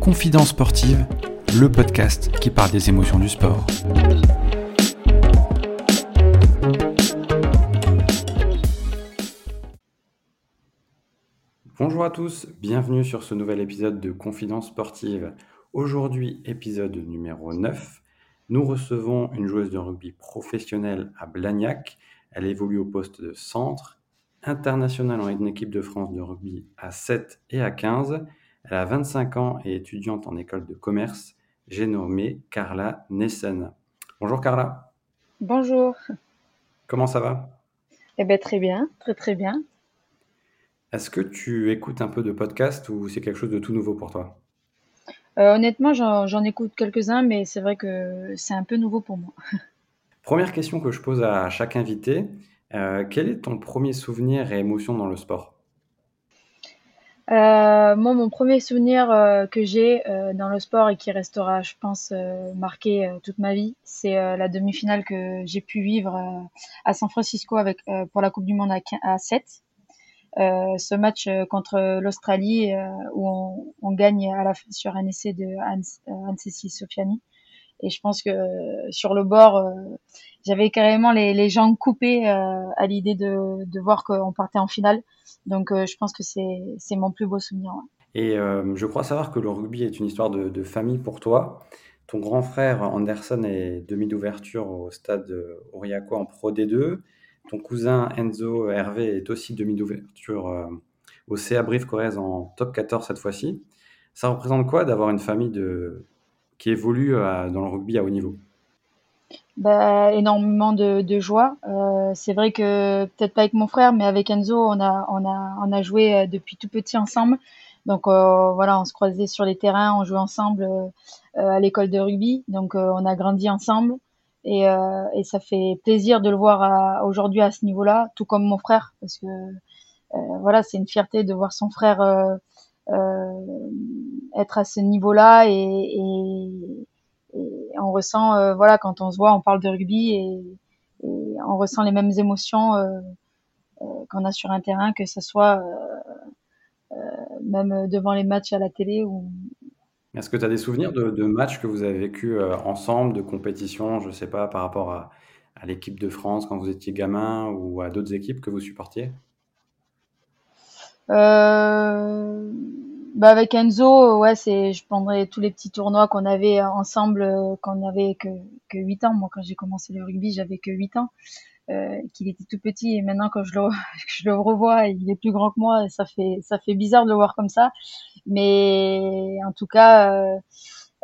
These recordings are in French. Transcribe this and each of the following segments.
Confidence sportive, le podcast qui parle des émotions du sport. Bonjour à tous, bienvenue sur ce nouvel épisode de Confidence sportive. Aujourd'hui, épisode numéro 9. Nous recevons une joueuse de rugby professionnelle à Blagnac. Elle évolue au poste de centre, internationale en équipe de France de rugby à 7 et à 15. Elle a 25 ans et étudiante en école de commerce. J'ai nommé Carla Nessen. Bonjour Carla. Bonjour. Comment ça va? Eh bien très bien, très très bien. Est-ce que tu écoutes un peu de podcast ou c'est quelque chose de tout nouveau pour toi? Euh, Honnêtement, j'en écoute quelques-uns, mais c'est vrai que c'est un peu nouveau pour moi. Première question que je pose à chaque invité, euh, quel est ton premier souvenir et émotion dans le sport? Euh, moi, mon premier souvenir euh, que j'ai dans le sport et qui restera, je pense, marqué toute ma vie, c'est la demi-finale que j'ai pu vivre à San Francisco pour la Coupe du Monde à, à 7. ce match contre l'Australie où on, gagne à la sur un essai de Hans, Sofiani. Et je pense que sur le bord, j'avais carrément les, les, jambes coupées à l'idée de, de voir qu'on partait en finale. Donc, euh, je pense que c'est mon plus beau souvenir. Et euh, je crois savoir que le rugby est une histoire de, famille pour toi. Ton grand frère Anderson est demi d'ouverture au stade Aurillacois en Pro D2. Ton cousin Enzo Hervé est aussi demi d'ouverture euh, au CA Brive Corrèze en top 14 cette fois-ci. Ça représente quoi d'avoir une famille de... qui évolue dans le rugby à haut niveau bah, énormément de, joie. Euh, c'est vrai que peut-être pas avec mon frère, mais avec Enzo, on a, on a, on a joué euh, depuis tout petit ensemble. Donc euh, voilà, on se croisait sur les terrains, on jouait ensemble euh, à l'école de rugby. Donc on a grandi ensemble et, et ça fait plaisir de le voir aujourd'hui à ce niveau-là, tout comme mon frère, parce que voilà, c'est une fierté de voir son frère être à ce niveau-là et, on ressent, euh, voilà, quand on se voit, on parle de rugby et, on ressent les mêmes émotions euh, euh, qu'on a sur un terrain, que ce soit même devant les matchs à la télé ou, est-ce que tu as des souvenirs de, matchs que vous avez vécu ensemble, de compétitions, je ne sais pas, par rapport à l'équipe de France quand vous étiez gamin ou à d'autres équipes que vous supportiez? Euh, bah avec Enzo, ouais, c'est, je prendrais tous les petits tournois qu'on avait ensemble euh, quand on avait que, que 8 ans. Moi, quand j'ai commencé le rugby, j'avais que 8 ans. Euh, qu'il était tout petit et maintenant quand je le, je le revois, il est plus grand que moi ça fait, ça fait bizarre de le voir comme ça. Mais en tout cas, euh,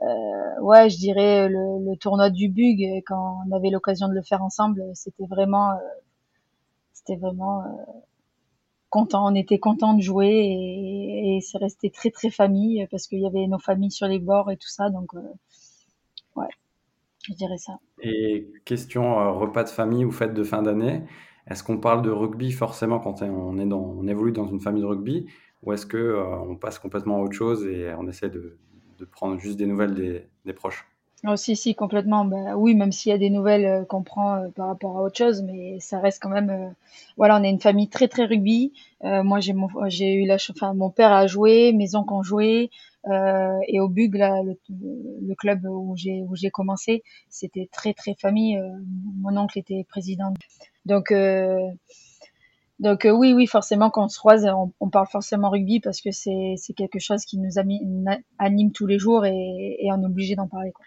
euh, ouais, je dirais le, le, tournoi du Bug quand on avait l'occasion de le faire ensemble, c'était vraiment, euh, c'était vraiment content, on était content de jouer et, c'est resté très très famille parce qu'il y avait nos familles sur les bords et tout ça. Donc, euh, ouais, je dirais ça. Et question euh, repas de famille ou fête de fin d'année, est-ce qu'on parle de rugby forcément quand on, est dans, on évolue dans une famille de rugby ou est-ce que euh, on passe complètement à autre chose et on essaie de, prendre juste des nouvelles des, des proches? Oh, si, complètement. Bah, oui, même s'il y a des nouvelles euh, qu'on prend euh, par rapport à autre chose, mais ça reste quand même. Euh, voilà, on est une famille très très rugby. moi, j'ai eu la, enfin, mon père a joué, mes oncles ont joué, et au Bug, là, le, club où j'ai où j'ai commencé, c'était très très famille. mon oncle était président. Donc donc oui, oui, forcément, quand on se croise, on, parle forcément rugby parce que c'est c'est quelque chose qui nous anime tous les jours et, et on est obligé d'en parler. Quoi.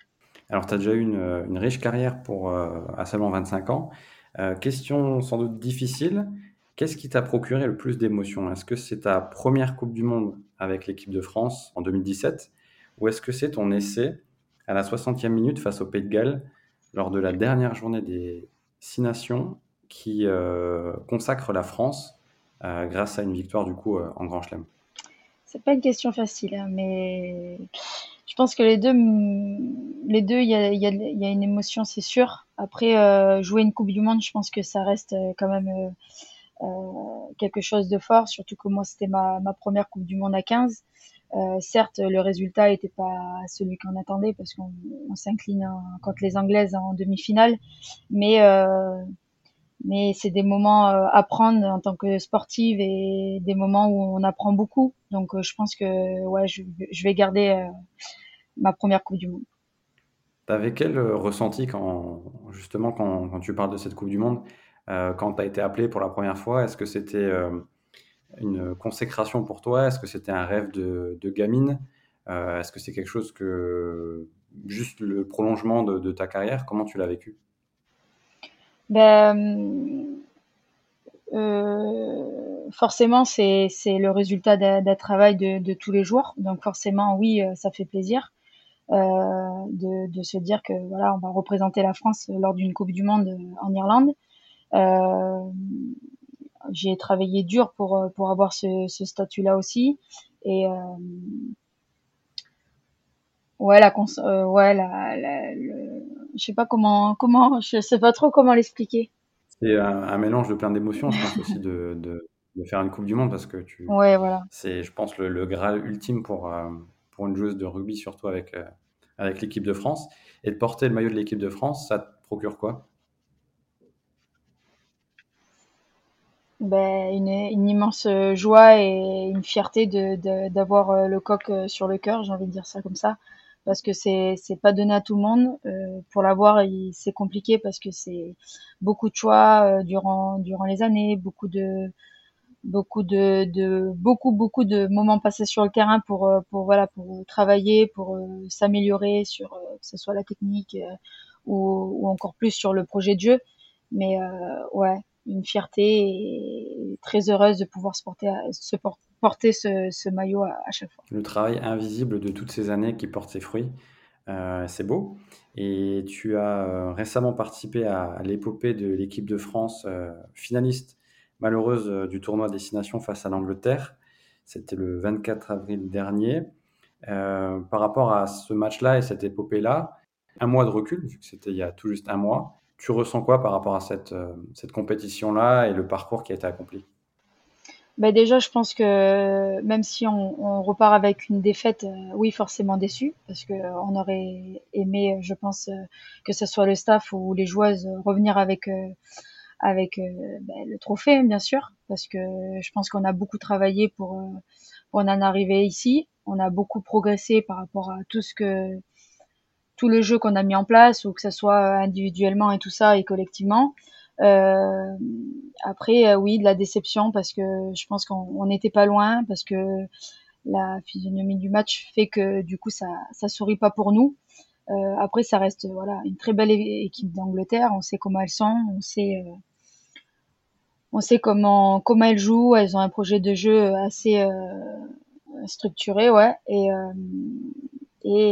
Alors, tu as déjà eu une, riche carrière pour, euh, à seulement 25 ans. Euh, question sans doute difficile. Qu'est-ce qui t'a procuré le plus d'émotions? Est-ce que c'est ta première Coupe du Monde avec l'équipe de France en 2017 ou est-ce que c'est ton essai à la 60e minute face au Pays de Galles lors de la dernière journée des Six Nations qui euh, consacre la France grâce à une victoire du coup en Grand Chelem? C'est pas une question facile, hein, mais je pense que les deux, les deux, il y a, y, a, y a, une émotion, c'est sûr. Après, euh, jouer une Coupe du Monde, je pense que ça reste euh, quand même euh, euh, quelque chose de fort, surtout que moi, c'était ma, ma première Coupe du Monde à 15. Euh, certes, le résultat n'était pas celui qu'on attendait parce qu'on s'incline contre les Anglaises en demi-finale, mais mais c'est des moments à prendre en tant que sportive et des moments où on apprend beaucoup. Donc je pense que ouais, je, vais garder ma première Coupe du Monde. Tu avais quel ressenti quand justement quand, tu parles de cette Coupe du Monde, quand tu as été appelé pour la première fois? Est-ce que c'était une consécration pour toi? Est-ce que c'était un rêve de, de gamine? Est-ce que c'est quelque chose que juste le prolongement de, de ta carrière? Comment tu l'as vécu? Ben, euh, forcément, c'est le résultat d'un travail de, tous les jours. Donc forcément, oui, euh, ça fait plaisir euh, de, se dire que voilà, on va représenter la France lors d'une Coupe du Monde en Irlande. J'ai travaillé dur pour avoir ce, statut-là aussi. Et ouais, la, ouais, je sais pas comment, comment, je sais pas trop comment l'expliquer. C'est un, un, mélange de plein d'émotions, je pense aussi de, de, de, faire une Coupe du Monde parce que tu. Ouais, voilà. C'est, je pense, le, le graal ultime pour, euh, pour une joueuse de rugby, surtout avec, euh, avec l'équipe de France. Et de porter le maillot de l'équipe de France, ça te procure quoi? Ben, une, une, immense joie et une fierté de, d'avoir le coq sur le cœur, j'ai envie de dire ça comme ça parce que c'est c'est pas donné à tout le monde. Euh, pour l'avoir, c'est compliqué parce que c'est beaucoup de choix euh, durant durant les années, beaucoup de beaucoup de, de beaucoup beaucoup de moments passés sur le terrain pour euh, pour voilà pour travailler, pour euh, s'améliorer sur euh, que ce soit la technique ou, ou encore plus sur le projet de jeu. Mais ouais, une fierté et très heureuse de pouvoir se porter, se porter porter ce, maillot à, chaque fois. Le travail invisible de toutes ces années qui porte ses fruits, euh, c'est beau. Et tu as euh, récemment participé à, l'épopée de l'équipe de France euh, finaliste malheureuse du tournoi Destination face à l'Angleterre. C'était le 24 avril dernier. Par rapport à ce match-là et cette épopée-là, un mois de recul, vu que c'était il y a tout juste un mois, tu ressens quoi par rapport à cette compétition-là et le parcours qui a été accompli? Bah déjà, je pense que même si on, on repart avec une défaite, euh, oui, forcément déçu, parce que euh, on aurait aimé, je pense, euh, que ce soit le staff ou les joueuses revenir avec avec bah, le trophée, bien sûr, parce que je pense qu'on a beaucoup travaillé pour pour en arriver ici. On a beaucoup progressé par rapport à tout ce que tout le jeu qu'on a mis en place, ou que ce soit individuellement et tout ça et collectivement. Euh, après, euh, oui, de la déception parce que je pense qu'on n'était pas loin, parce que la physionomie du match fait que du coup ça ça sourit pas pour nous. Euh, après, ça reste voilà une très belle équipe d'Angleterre. On sait comment elles sont, on sait on sait comment comment elles jouent. Elles ont un projet de jeu assez structuré, ouais.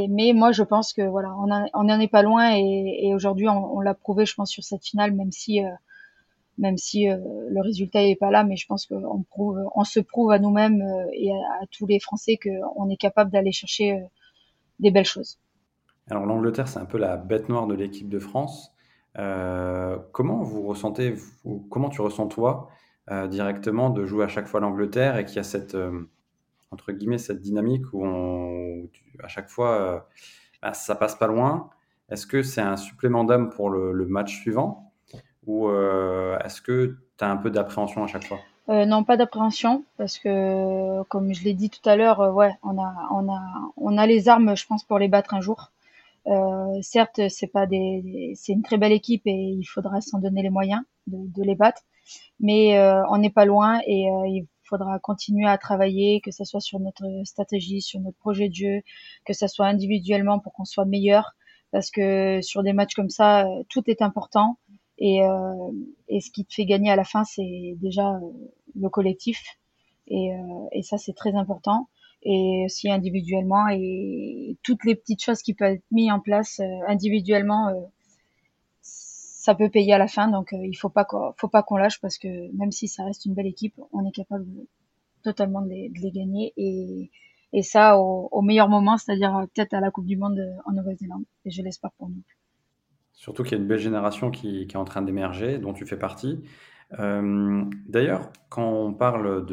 Mais moi, je pense que voilà, on n'en est pas loin et, aujourd'hui, on, l'a prouvé, je pense, sur cette finale, même si, euh, même si euh, le résultat n'est pas là, mais je pense qu'on prouve, on se prouve à nous-mêmes euh, et à, tous les Français qu'on est capable d'aller chercher des belles choses. Alors l'Angleterre, c'est un peu la bête noire de l'équipe de France. Comment vous ressentez, comment tu ressens toi directement de jouer à chaque fois l'Angleterre et qu'il y a cette entre guillemets cette dynamique où, à chaque fois euh, bah, ça passe pas loin. Est-ce que c'est un supplément d'âme pour le, match suivant? Ou euh, est-ce que tu as un peu d'appréhension à chaque fois? Euh, non, pas d'appréhension parce que, comme je l'ai dit tout à l'heure, euh, ouais, on a, on a, on a les armes, je pense, pour les battre un jour. Certes, c'est pas des, c'est une très belle équipe et il faudra s'en donner les moyens de, les battre, mais on n'est pas loin et il faudra continuer à travailler, que ce soit sur notre stratégie, sur notre projet de jeu, que ce soit individuellement pour qu'on soit meilleur, parce que sur des matchs comme ça, euh, tout est important. Et, euh, et ce qui te fait gagner à la fin, c'est déjà euh, le collectif. Et, euh, et ça, c'est très important. Et aussi individuellement, et toutes les petites choses qui peuvent être mises en place euh, individuellement, ça peut payer à la fin. Donc, euh, il faut pas qu'on, faut lâche parce que même si ça reste une belle équipe, on est capable totalement de les, gagner et, ça au, meilleur moment, c'est-à-dire peut-être à la Coupe du Monde en Nouvelle-Zélande. Et je l'espère pour nous. Surtout qu'il y a une belle génération qui, est en train d'émerger, dont tu fais partie. Euh, D'ailleurs, quand on parle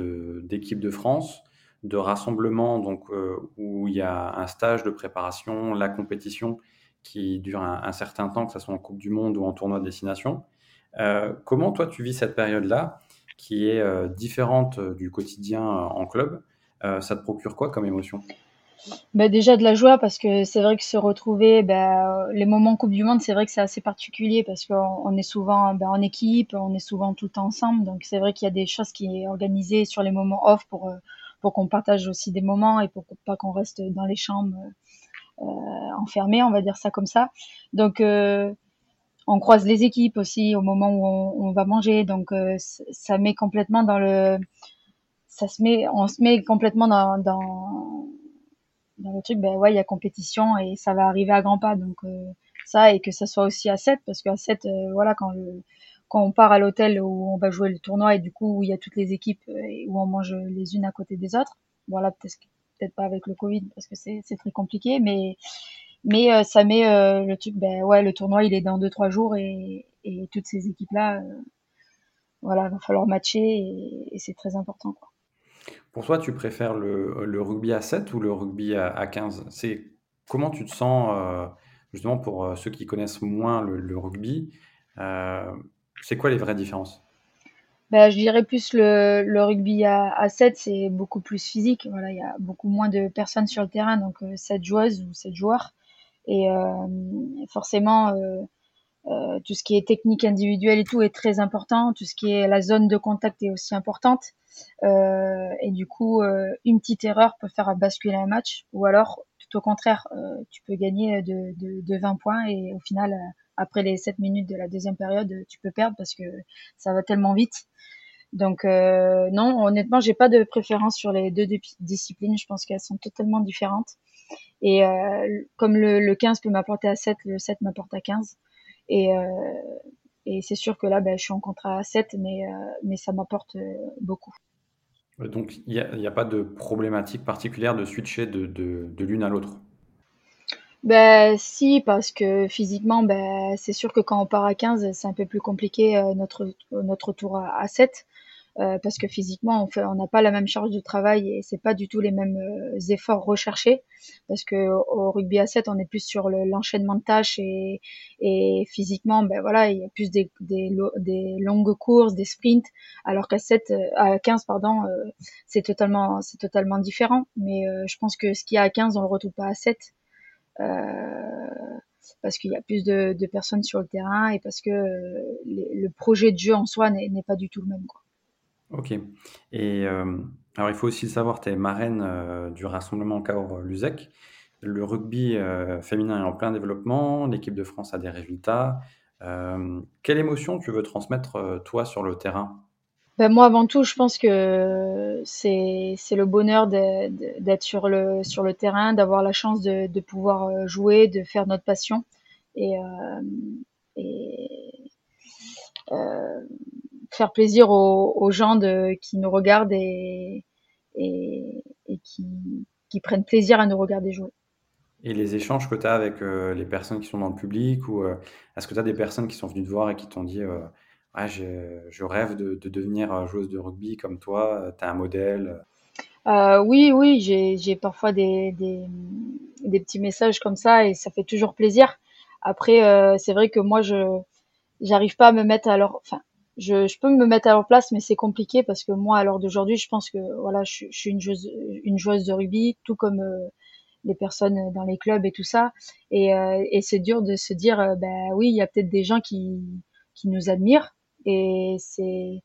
d'équipe de, de, France, de rassemblement, donc euh, où il y a un stage de préparation, la compétition qui dure un, certain temps, que ce soit en Coupe du Monde ou en tournoi de destination. comment toi tu vis cette période-là qui est différente du quotidien en club? Ça te procure quoi comme émotion? Bah déjà de la joie parce que c'est vrai que se retrouver, bah, les moments Coupe du Monde, c'est vrai que c'est assez particulier parce qu'on on est souvent bah, en équipe, on est souvent tout ensemble. Donc c'est vrai qu'il y a des choses qui est organisées sur les moments off pour euh, pour qu'on partage aussi des moments et pour pas qu'on reste dans les chambres euh, enfermés, on va dire ça comme ça. Donc euh, on croise les équipes aussi au moment où on, va manger. Donc euh, ça met complètement dans le ça se met on se met complètement dans, dans dans le truc, ben ouais, il y a compétition et ça va arriver à grands pas. Donc ça et que ça soit aussi à 7 parce qu'à 7 euh, voilà quand quand on part à l'hôtel où on va jouer le tournoi et du coup où il y a toutes les équipes et où on mange les unes à côté des autres. Voilà, peut-être peut-être pas avec le Covid parce que c'est très compliqué mais mais ça met le truc ben ouais, le tournoi il est dans deux trois jours et toutes ces équipes là voilà, va falloir matcher et, c'est très important. Pour toi, tu préfères le, rugby à 7 ou le rugby à, 15 C'est comment tu te sens euh, justement pour euh, ceux qui connaissent moins le, rugby euh, C'est quoi les vraies différences? Ben, je dirais plus le, rugby à, 7, c'est beaucoup plus physique. Voilà, il y a beaucoup moins de personnes sur le terrain, donc 7 joueuses ou 7 joueurs. Et forcément, euh, tout ce qui est technique individuelle et tout est très important. Tout ce qui est la zone de contact est aussi importante. Euh, et du coup, euh, une petite erreur peut faire basculer un match. Ou alors, tout au contraire, euh, tu peux gagner de, de, de, 20 points et au final, euh, après les 7 minutes de la deuxième période, tu peux perdre parce que ça va tellement vite. Donc non, honnêtement, j'ai pas de préférence sur les deux disciplines. Je pense qu'elles sont totalement différentes. Et comme le, le 15 peut m'apporter à 7, le 7 m'apporte à 15. Et, euh, et c'est sûr que là, ben, je suis en contrat à 7, mais, euh, ça m'apporte euh, beaucoup. Donc, il n'y a, pas de problématique particulière de switcher de l'une à l'autre? Ben si, parce que physiquement, ben c'est sûr que quand on part à 15, c'est un peu plus compliqué notre notre tour à, à 7. Euh, parce que physiquement on fait on n'a pas la même charge de travail et c'est pas du tout les mêmes euh, efforts recherchés parce que au rugby à 7 on est plus sur l'enchaînement de tâches et, et physiquement ben voilà il y a plus des, des, des longues courses des sprints alors qu'à 7 euh, à 15 pardon c'est totalement c'est totalement différent mais je pense que ce qu'il y a à 15 on le retrouve pas à 7 parce qu'il y a plus de, personnes sur le terrain et parce que le projet de jeu en soi n'est pas du tout le même quoi. OK et euh, alors il faut aussi le savoir, tu es marraine, euh, du rassemblement Cahors-Luzec. Le rugby, euh, féminin est en plein développement, l'équipe de France a des résultats. quelle émotion tu veux transmettre, toi, sur le terrain? Ben moi, avant tout, je pense que c'est le bonheur d'être sur le sur le terrain, d'avoir la chance de de pouvoir, jouer, de faire notre passion et et faire plaisir aux, gens qui nous regardent et, et, qui, qui, prennent plaisir à nous regarder jouer. Et les échanges que tu as avec euh, les personnes qui sont dans le public, ou euh, est-ce que tu as des personnes qui sont venues te voir et qui t'ont dit euh, ah, je, rêve de, de, devenir joueuse de rugby comme toi, tu as un modèle Oui, oui, j'ai parfois des, des, des, petits messages comme ça et ça fait toujours plaisir. Après, c'est vrai que moi, je j'arrive pas à me mettre à leur... Enfin, je, je, peux me mettre à leur place, mais c'est compliqué parce que moi, à l'heure d'aujourd'hui, je pense que voilà, je, je, suis une joueuse, une joueuse de rugby, tout comme euh, les personnes dans les clubs et tout ça. Et, euh, et c'est dur de se dire, euh, ben oui, il y a peut-être des gens qui, qui nous admirent, et c'est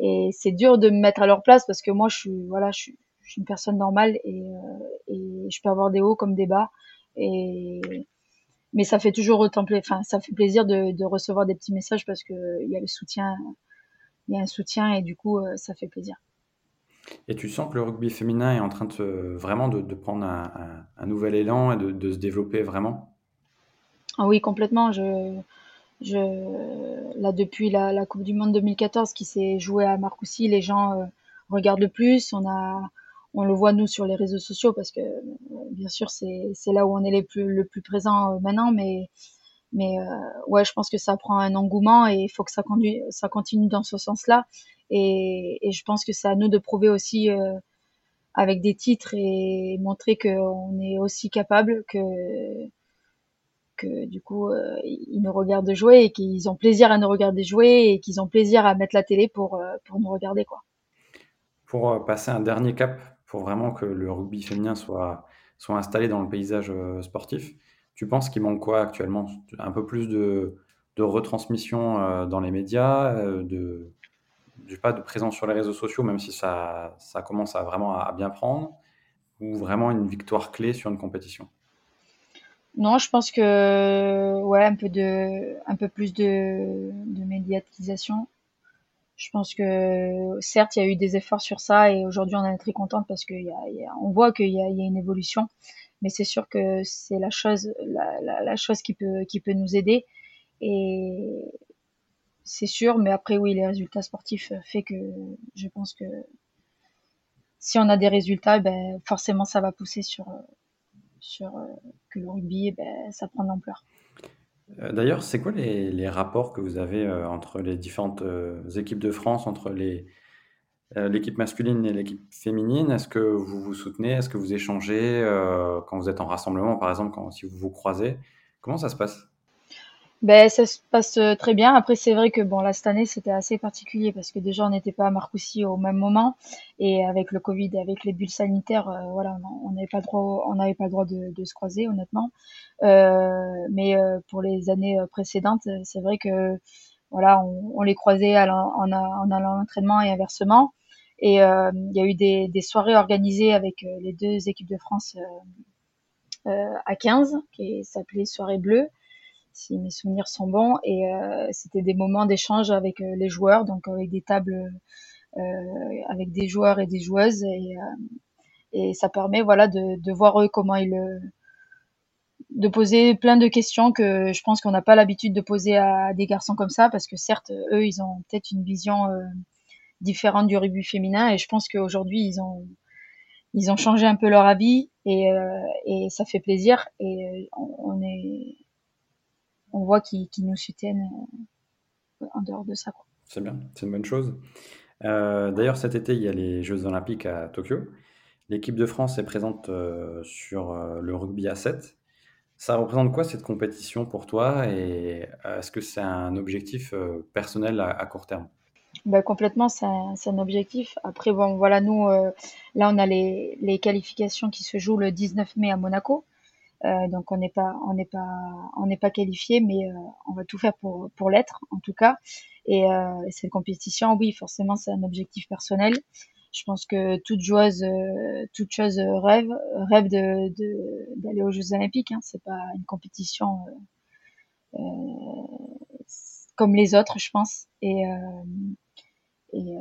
et c'est dur de me mettre à leur place parce que moi, je suis voilà, je suis, je suis une personne normale et, et je peux avoir des hauts comme des bas. Et mais ça fait toujours autant enfin ça fait plaisir de, de, recevoir des petits messages parce que il y a le soutien il y a un soutien et du coup euh, ça fait plaisir. Et tu sens que le rugby féminin est en train de vraiment de, de prendre un, un, nouvel élan et de, de, se développer vraiment? Ah oui complètement. Je je là depuis la, la coupe du monde 2014 qui s'est jouée à Marcoussis les gens euh, regardent le plus. On a on le voit nous sur les réseaux sociaux parce que bien sûr c'est c'est là où on est les plus le plus présent euh, maintenant. Mais mais euh, ouais je pense que ça prend un engouement et il faut que ça conduit ça continue dans ce sens-là. Et, et je pense que c'est à nous de prouver aussi euh, avec des titres et montrer qu'on est aussi capable que que du coup ils nous regardent jouer et qu'ils ont plaisir à nous regarder jouer et qu'ils ont plaisir à mettre la télé pour pour nous regarder quoi. Pour passer un dernier cap, pour vraiment que le rugby féminin soit soit installé dans le paysage sportif, tu penses qu'il manque quoi actuellement? Un peu plus de de retransmission dans les médias, de pas de présence sur les réseaux sociaux, même si ça, ça commence à vraiment à bien prendre, ou vraiment une victoire clé sur une compétition? Non, je pense que ouais, un peu de, un peu plus de, de médiatisation. Je pense que certes, il y a eu des efforts sur ça et aujourd'hui, on est très contente parce qu'on voit qu'il y, a, une évolution. Mais c'est sûr que c'est la chose, la, la, chose qui peut, qui peut nous aider. Et, c'est sûr, mais après oui, les résultats sportifs fait que je pense que si on a des résultats, ben forcément ça va pousser sur sur euh, que le rugby, ben, ça prend de l'ampleur. D'ailleurs, c'est quoi les, rapports que vous avez entre les différentes équipes de France, entre les l'équipe masculine et l'équipe féminine? Est-ce que vous vous soutenez? Est-ce que vous échangez quand vous êtes en rassemblement, par exemple, quand si vous vous croisez? Comment ça se passe? Ben, ça se passe euh, très bien. Après, c'est vrai que bon, là, cette année, c'était assez particulier parce que déjà, on n'était pas à Marcoussis au même moment et avec le Covid et avec les bulles sanitaires, euh, voilà, on n'avait pas le droit, on n'avait pas le droit de, de, se croiser, honnêtement. Euh, mais euh, pour les années précédentes, c'est vrai que voilà, on, on les croisait en, en, en allant à l'entraînement et inversement. Et il y a eu des, des, soirées organisées avec les deux équipes de France à 15, qui s'appelait Soirée Bleue si mes souvenirs sont bons. Et euh, c'était des moments d'échange avec euh, les joueurs, donc avec des tables euh, avec des joueurs et des joueuses. Et, ça permet voilà de, de voir eux comment ils de poser plein de questions que je pense qu'on n'a pas l'habitude de poser à des garçons comme ça parce que certes eux ils ont peut-être une vision différente du rugby féminin et je pense qu'aujourd'hui ils ont ils ont changé un peu leur avis et, et ça fait plaisir et on est on voit qu'ils nous soutiennent euh, en dehors de ça. C'est bien, c'est une bonne chose. Euh, d'ailleurs, cet été, il y a les Jeux Olympiques à Tokyo. L'équipe de France est présente euh, sur le rugby à 7. Ça représente quoi cette compétition pour toi? Et est-ce que c'est un objectif personnel à, court terme? Bah, complètement, c'est un, objectif. Après, bon, voilà, nous, là, on a les, les, qualifications qui se jouent le 19 mai à Monaco. Euh, donc on n'est pas on n'est pas on n'est pas qualifié, mais euh, on va tout faire pour pour l'être en tout cas. Et, euh, cette compétition, oui, forcément, c'est un objectif personnel. Je pense que toute joueuse, toute chose rêve rêve de d'aller aux Jeux Olympiques. Hein. C'est pas une compétition comme les autres, je pense. Et et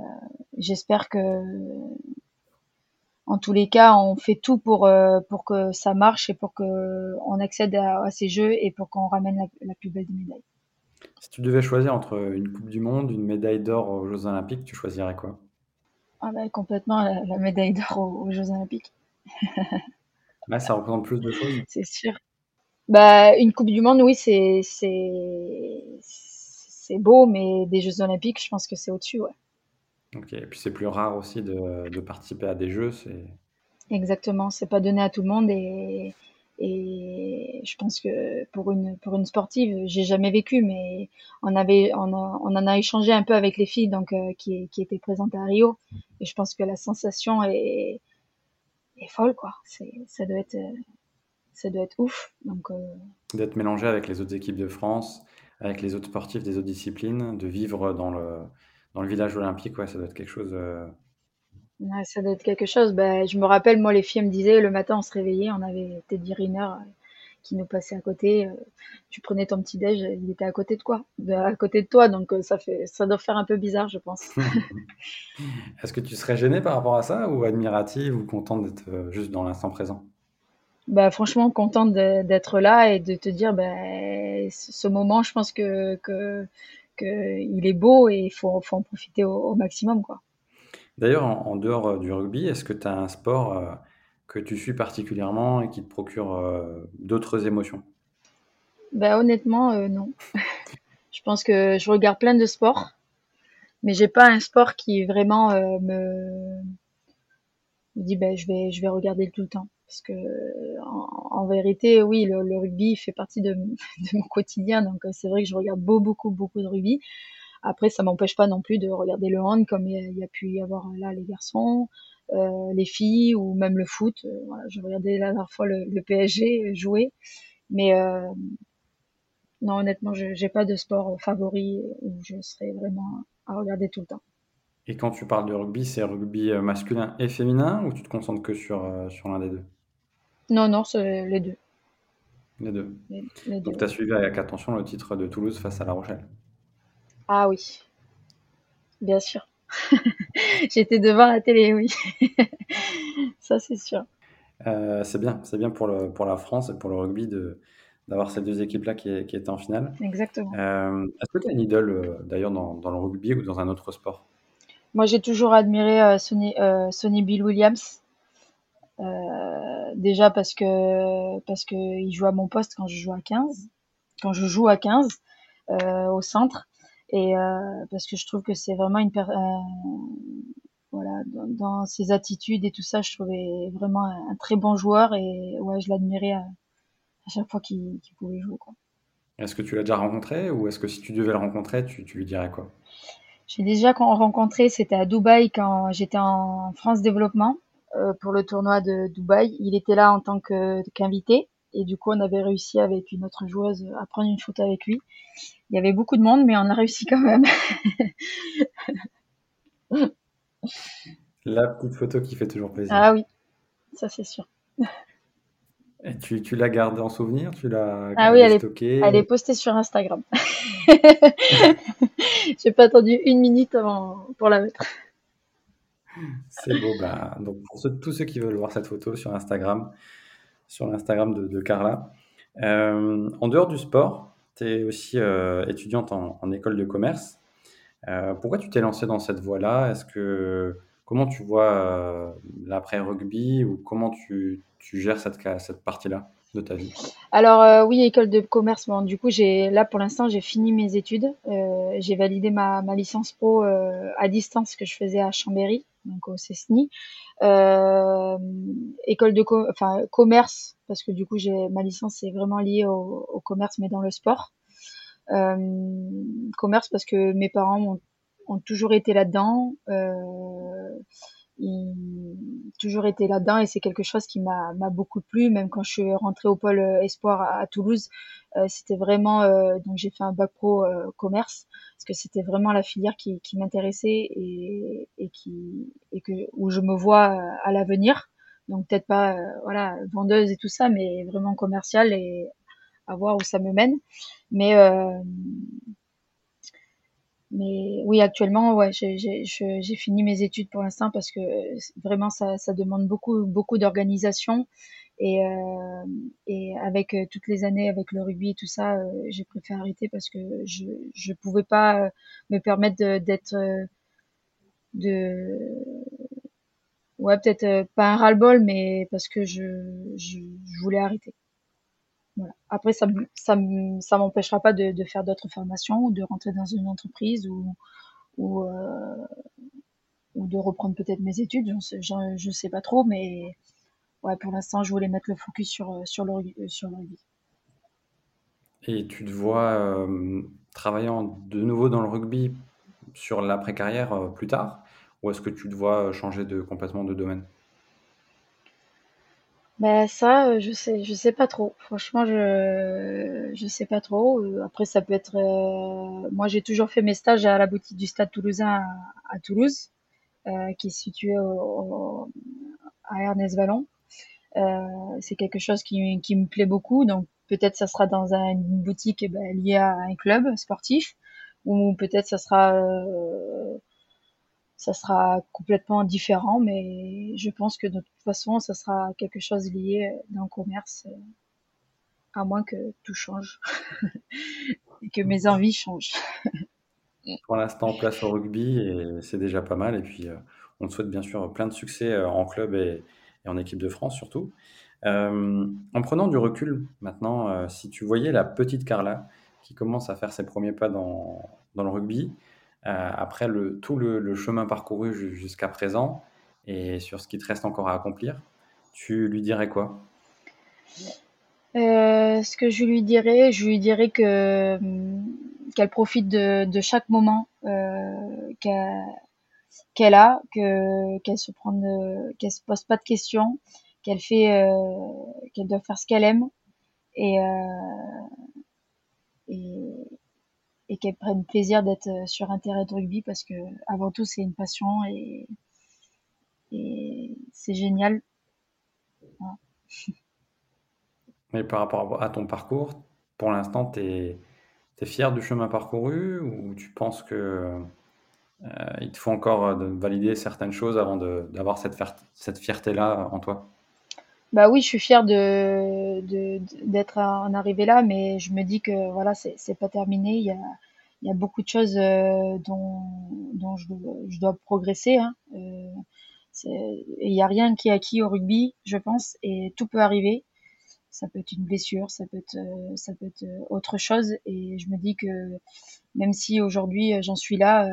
j'espère que en tous les cas, on fait tout pour euh, pour que ça marche et pour que on accède à, ces jeux et pour qu'on ramène la, plus belle des médailles. Si tu devais choisir entre une Coupe du Monde, une médaille d'or aux Jeux Olympiques, tu choisirais quoi? Ah bah, complètement la, médaille d'or aux, Jeux Olympiques. Là, ça représente plus de choses. C'est sûr. Bah, une Coupe du Monde, oui, c'est beau, mais des Jeux Olympiques, je pense que c'est au-dessus, ouais. OK et puis c'est plus rare aussi de de participer à des jeux, c'est Exactement, c'est pas donné à tout le monde et et je pense que pour une pour une sportive, j'ai jamais vécu, mais on avait on on en a échangé un peu avec les filles donc euh, qui qui étaient présentes à Rio et je pense que la sensation est est folle quoi. C'est ça doit être ça doit être ouf donc euh D'être mélangé avec les autres équipes de France, avec les autres sportifs des autres disciplines, de vivre dans le dans le village olympique, ouais, ça doit être quelque chose. Euh, ça doit être quelque chose. Ben, je me rappelle, moi, les filles me disaient, le matin, on se réveillait, on avait Teddy Riner euh, qui nous passait à côté. Euh, tu prenais ton petit déj, il était à côté de quoi? À côté de toi, donc ça fait, ça doit faire un peu bizarre, je pense. Est-ce que tu serais gênée par rapport à ça, ou admirative, ou contente d'être juste dans l'instant présent? Bah, franchement, contente d'être là et de te dire, ben, ce moment, je pense que, que il est beau et il faut, faut, en profiter au, maximum. quoi. D'ailleurs, en, dehors euh, du rugby, est-ce que tu as un sport euh, que tu suis particulièrement et qui te procure euh, d'autres émotions? Bah, Honnêtement, non. je pense que je regarde plein de sports, mais j'ai pas un sport qui vraiment me, dis ben je vais je vais regarder tout le temps parce que en, vérité oui le, rugby fait partie de, mon quotidien donc c'est vrai que je regarde beaucoup beaucoup beaucoup de rugby. Après ça m'empêche pas non plus de regarder le hand comme il y a, pu y avoir là les garçons euh, les filles ou même le foot. Euh, voilà je regardais la dernière fois le, PSG jouer. Mais euh, non, honnêtement, je n'ai pas de sport favori où je serais vraiment à regarder tout le temps. Et quand tu parles de rugby, c'est rugby euh, masculin et féminin ou tu te concentres que sur, euh, sur l'un des deux? Non, non, c'est les deux. Les deux. Donc tu as suivi avec attention le titre de Toulouse face à La Rochelle Ah oui, bien sûr. J'étais devant la télé, oui. Ça, c'est sûr. Euh, c'est bien, c'est bien pour, le, pour la France et pour le rugby de, d'avoir ces deux équipes-là qui, qui, étaient en finale. Exactement. Euh, est-ce que tu as une idole euh, d'ailleurs dans, dans, le rugby ou dans un autre sport? Moi, j'ai toujours admiré euh, Sonny, Sonny, Bill Williams. Déjà parce que parce que il joue à mon poste quand je joue à 15, quand je joue à 15 au centre, et parce que je trouve que c'est vraiment une voilà dans, dans, ses attitudes et tout ça, je trouvais vraiment un, un très bon joueur et ouais, je l'admirais à chaque fois qu'il pouvait jouer. Est-ce que tu l'as déjà rencontré ou est-ce que si tu devais le rencontrer, tu, lui dirais quoi? J'ai déjà rencontré, c'était à Dubaï quand j'étais en France Développement. euh, pour le tournoi de Dubaï. Il était là en tant qu'invité et du coup on avait réussi avec une autre joueuse à prendre une photo avec lui. Il y avait beaucoup de monde mais on a réussi quand même. La petite photo qui fait toujours plaisir. Ah oui, ça c'est sûr. Et tu, tu l'as gardée en souvenir? Tu l'as Ah oui, elle est, elle est postée sur Instagram. J'ai pas attendu une minute avant pour la mettre. C'est beau. Bah, donc pour tous ceux qui veulent voir cette photo sur Instagram, sur l'Instagram de, Carla. Euh, en dehors du sport, tu es aussi euh, étudiante en, école de commerce. Euh, pourquoi tu t'es lancée dans cette voie-là? Est-ce que comment tu vois l'après rugby ou comment tu, gères cette, cette partie-là de ta vie? Alors oui, école de commerce. Du coup, j'ai là pour l'instant, j'ai fini mes études. J'ai validé ma, ma licence pro à distance que je faisais à Chambéry, donc au CESNI. Euh, école de enfin commerce parce que du coup, j'ai ma licence est vraiment liée au, au, commerce, mais dans le sport. Euh, commerce parce que mes parents ont, ont toujours été là-dedans. Euh, toujours été là-dedans et c'est quelque chose qui m'a beaucoup plu. Même quand je suis rentrée au pôle euh, espoir à, Toulouse euh, c'était vraiment euh, donc j'ai fait un bac pro euh, commerce parce que c'était vraiment la filière qui, qui m'intéressait et, et qui et que où je me vois euh, à l'avenir. Donc peut-être pas voilà vendeuse et tout ça mais vraiment commerciale et à voir où ça me mène. Mais mais oui, actuellement, ouais, j'ai fini mes études pour l'instant parce que vraiment ça, ça demande beaucoup, beaucoup d'organisation et, euh, et avec euh, toutes les années avec le rugby et tout ça, euh, j'ai préféré arrêter parce que je je pouvais pas euh, me permettre d'être de, ouais peut-être pas un ras-le-bol, mais parce que je, je voulais arrêter. Voilà. Après, ça ça, ça m'empêchera pas de, de faire d'autres formations ou de rentrer dans une entreprise ou, ou, euh, ou de reprendre peut-être mes études. Je, je, sais pas trop, mais ouais, pour l'instant, je voulais mettre le focus sur, sur, le, sur le rugby. Et tu te vois euh, travaillant de nouveau dans le rugby sur l'après-carrière euh, plus tard? Ou est-ce que tu te vois changer de, complètement de domaine? Bah ça, euh, je sais, je sais pas trop. Franchement, je je sais pas trop. Euh, après, ça peut être. euh, moi, j'ai toujours fait mes stages à la boutique du Stade Toulousain à, Toulouse, euh, qui est située à Ernest Vallon. Euh, c'est quelque chose qui, qui me plaît beaucoup. Donc peut-être ça sera dans un- une boutique eh ben, liée à un club sportif, ou peut-être ça sera euh, ça sera complètement différent, mais je pense que de toute façon, ça sera quelque chose lié dans le commerce, euh, à moins que tout change et que mes envies changent. Pour l'instant, place au rugby et c'est déjà pas mal. Et puis, euh, on te souhaite bien sûr plein de succès euh, en club et, et en équipe de France surtout. Euh, en prenant du recul maintenant, euh, si tu voyais la petite Carla qui commence à faire ses premiers pas dans, dans le rugby, euh, après le, tout le, chemin parcouru jusqu'à présent, et sur ce qui te reste encore à accomplir, tu lui dirais quoi? Euh, ce que je lui dirais, je lui dirais hum, qu'elle profite de, chaque moment euh, qu'elle a, que qu'elle se se pose pas de questions, qu'elle fait, euh, qu'elle doit faire ce qu'elle aime euh, et, et qu'elle prenne plaisir d'être sur un terrain de rugby parce que avant tout c'est une passion et et c'est génial. Voilà. Mais par rapport à ton parcours, pour l'instant, tu es, fier du chemin parcouru ou tu penses que euh, il te faut encore euh, de valider certaines choses avant d'avoir cette fierté-là en toi? Bah oui, je suis fière de, d'être en arrivé là, mais je me dis que voilà, c'est pas terminé. Il y a, il y a beaucoup de choses euh, dont, dont je, je, dois progresser. Hein. il n'y a rien qui est acquis au rugby, je pense, et tout peut arriver ça peut être une blessure, ça peut être, euh, ça peut être euh, autre chose. Et je me dis que même si aujourd'hui euh, j'en suis là,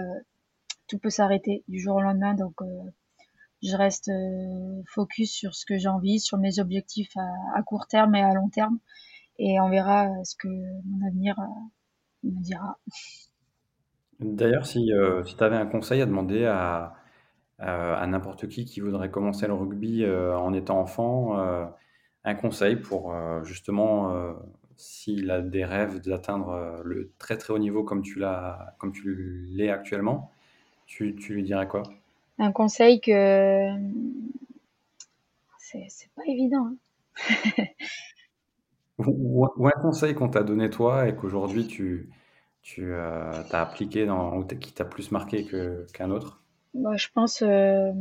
tout peut s'arrêter du jour au lendemain. Donc je reste focus sur ce que j'ai envie, sur mes objectifs à, court terme et à long terme. Et on verra ce que mon avenir me dira. D'ailleurs, si, si tu avais un conseil à demander à, à n'importe qui qui voudrait commencer le rugby en étant enfant, un conseil pour euh, justement, euh, s'il a des rêves d'atteindre euh, le très très haut niveau comme tu l'as, comme tu l'es actuellement, tu, tu, lui dirais quoi? Un conseil que c'est, pas évident. Hein. ou, un conseil qu'on t'a donné toi et qu'aujourd'hui tu, tu as appliqué dans, ou qui t'a plus marqué qu'un autre? Moi, Je pense euh,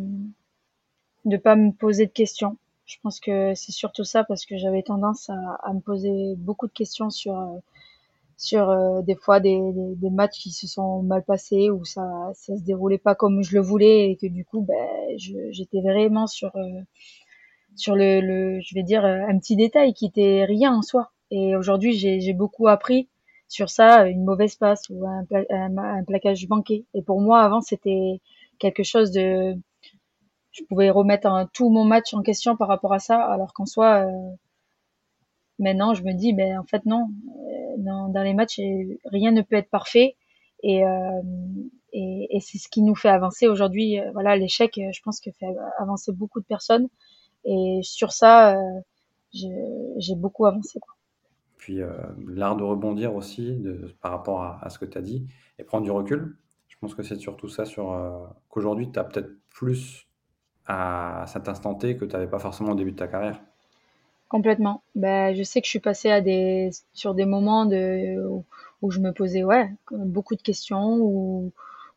de pas me poser de questions. Je pense que c'est surtout ça parce que j'avais tendance à, à, me poser beaucoup de questions sur euh, sur euh, des fois des, des, des, matchs qui se sont mal passés ou ça ça se déroulait pas comme je le voulais et que du coup ben j'étais vraiment sur euh, sur le, le, je vais dire un petit détail qui était rien en soi. Et aujourd'hui j'ai beaucoup appris sur ça une mauvaise passe ou un, un, un plaquage banqué et pour moi avant c'était quelque chose de je pouvais remettre un, tout mon match en question par rapport à ça, alors qu'en soi, euh, maintenant, je me dis, ben en fait non, euh, dans, dans, les matchs, rien ne peut être parfait, et, euh, et, et c'est ce qui nous fait avancer aujourd'hui. Euh, voilà, l'échec, je pense que fait avancer beaucoup de personnes, et sur ça, j'ai beaucoup avancé. Puis l'art de rebondir aussi par rapport à, à ce que tu as dit, et prendre du recul. Je pense que c'est surtout ça sur qu'aujourd'hui, tu as peut-être plus à cet instant T que tu n'avais pas forcément au début de ta carrière Complètement. Ben, je sais que je suis passée sur des moments où, je me posais beaucoup de questions,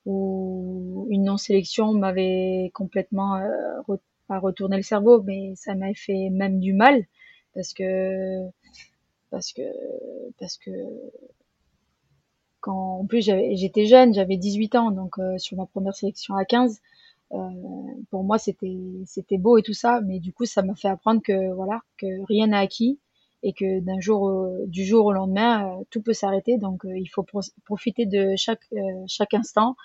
où, une non-sélection m'avait complètement euh, retourné le cerveau, mais ça m'a fait même du mal parce que quand en plus j'étais jeune, j'avais 18 ans, donc euh, sur ma première sélection à 15, euh, pour moi, c'était c'était beau et tout ça, mais du coup, ça m'a fait apprendre que voilà, que rien n'a acquis et que d'un jour du jour au lendemain, euh, tout peut s'arrêter. Donc, euh, il faut profiter de chaque chaque instant,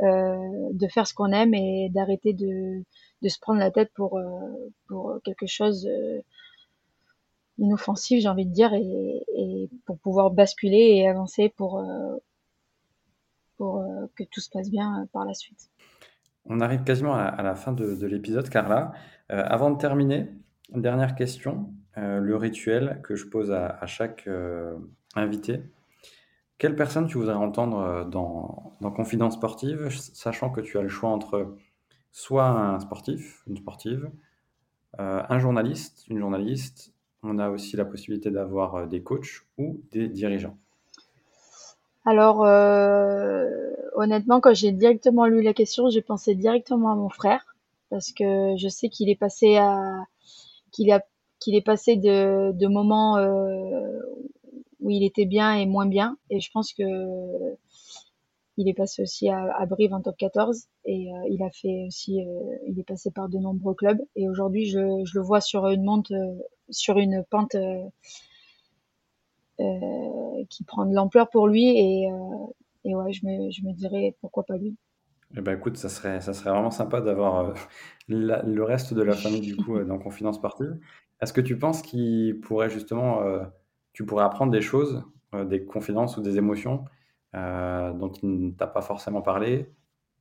de faire ce qu'on aime et d'arrêter de de se prendre la tête pour pour quelque chose inoffensif, j'ai envie de dire, et, et, pour pouvoir basculer et avancer pour pour que tout se passe bien par la suite. On arrive quasiment à, la fin de, l'épisode, Carla. Euh, avant de terminer, dernière question. Euh, le rituel que je pose à, chaque euh, invité. Quelle personne tu voudrais entendre dans, dans Confidence Sportive, sachant que tu as le choix entre soit un sportif, une sportive, un journaliste, une journaliste, on a aussi la possibilité d'avoir des coachs ou des dirigeants. Alors, honnêtement, quand j'ai directement lu la question, j'ai pensé directement à mon frère parce que je sais qu'il est passé à qu'il a qu'il est passé de, de moments euh, où il était bien et moins bien. Et je pense que il est passé aussi à, à Brive en top 14 et euh, il a fait aussi euh, il est passé par de nombreux clubs. Et aujourd'hui je, je, le vois sur une monte sur une pente qui prend de l'ampleur pour lui et et ouais, je me, je me dirais pourquoi pas lui. Eh ben, écoute, ça serait, ça serait vraiment sympa d'avoir le reste de la famille du coup dans Confidence Sportive. Est-ce que tu penses qu'il pourrait justement, tu pourrais apprendre des choses, des confidences ou des émotions dont il ne t'a pas forcément parlé,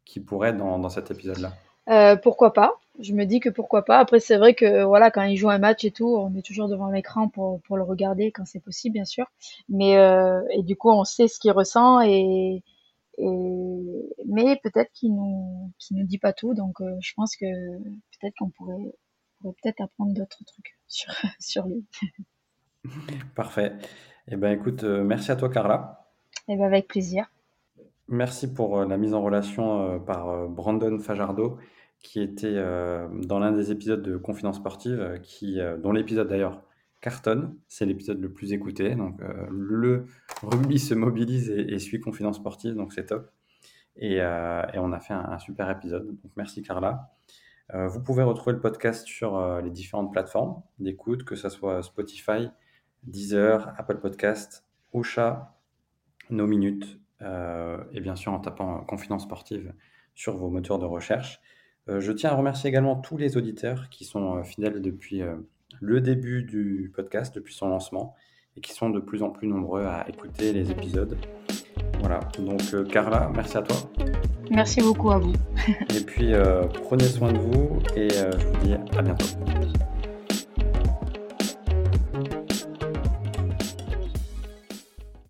qui pourraient dans, dans cet épisode-là? Pourquoi pas? Je me dis que pourquoi pas. Après, c'est vrai que voilà, quand il joue un match et tout, on est toujours devant l'écran pour, pour le regarder quand c'est possible, bien sûr. Mais euh, et du coup, on sait ce qu'il ressent et, et mais peut-être qu'il nous qu'il nous dit pas tout. Donc, euh, je pense que peut-être qu'on pourrait, pourrait peut-être apprendre d'autres trucs sur sur lui. Parfait. Eh ben, écoute, euh, merci à toi, Carla. Eh ben, avec plaisir. Merci pour la mise en relation par Brandon Fajardo qui était euh, dans l'un des épisodes de Confidence Sportive, euh, euh, dont l'épisode d'ailleurs cartonne. C'est l'épisode le plus écouté. Donc le rugby se mobilise et, suit Confidence Sportive, donc c'est top. Et, on a fait un, super épisode. Donc merci Carla. vous pouvez retrouver le podcast sur les différentes plateformes d'écoute, que ce soit Spotify, Deezer, Apple Podcast, Ocha, No Minutes, et bien sûr en tapant Confidence Sportive sur vos moteurs de recherche. Euh, je tiens à remercier également tous les auditeurs qui sont euh, fidèles depuis euh, le début du podcast, depuis son lancement, et qui sont de plus en plus nombreux à écouter les épisodes. Voilà, donc Carla, merci à toi. Merci beaucoup à vous. et puis prenez soin de vous et je vous dis à bientôt.